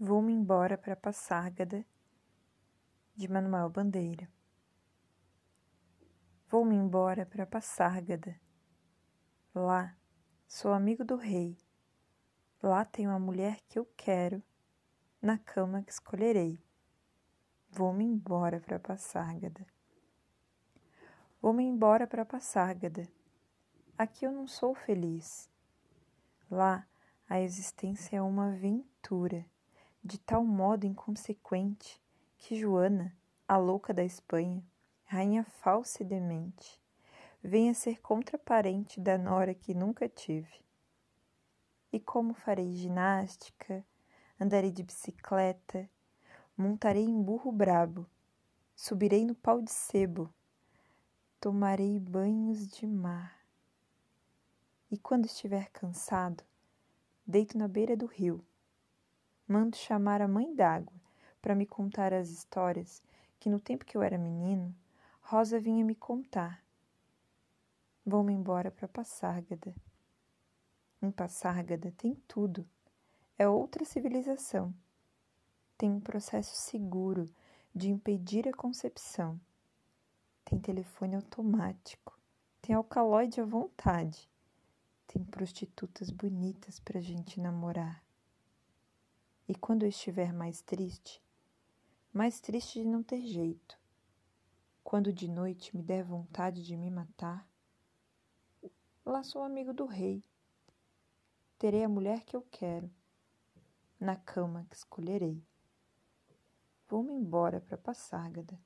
Vou-me embora para Passárgada, de Manuel Bandeira. Vou-me embora para Passárgada. Lá sou amigo do rei. Lá tenho a mulher que eu quero, na cama que escolherei. Vou-me embora para Passárgada. Vou-me embora para Passárgada. Aqui eu não sou feliz. Lá a existência é uma aventura de tal modo inconsequente que Joana, a louca da Espanha, rainha falsa e demente, venha ser contraparente da nora que nunca tive. E como farei ginástica, andarei de bicicleta, montarei em burro brabo, subirei no pau de sebo, tomarei banhos de mar. E quando estiver cansado, deito na beira do rio, mando chamar a mãe d'água para me contar as histórias que no tempo que eu era menino, Rosa vinha me contar. Vou-me embora para Passárgada. Em Passárgada tem tudo. É outra civilização. Tem um processo seguro de impedir a concepção. Tem telefone automático. Tem alcaloide à vontade. Tem prostitutas bonitas para gente namorar. E quando eu estiver mais triste, mais triste de não ter jeito, quando de noite me der vontade de me matar, lá sou amigo do rei. Terei a mulher que eu quero, na cama que escolherei. Vou-me embora para Passárgada.